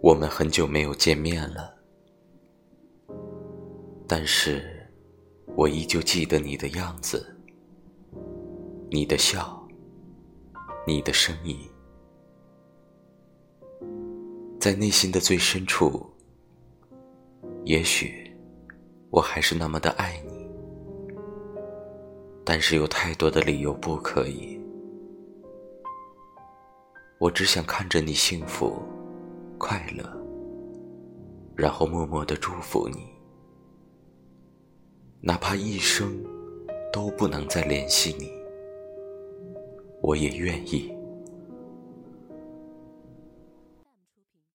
我们很久没有见面了，但是我依旧记得你的样子，你的笑，你的声音，在内心的最深处，也许我还是那么的爱你，但是有太多的理由不可以，我只想看着你幸福。快乐，然后默默的祝福你，哪怕一生都不能再联系你，我也愿意。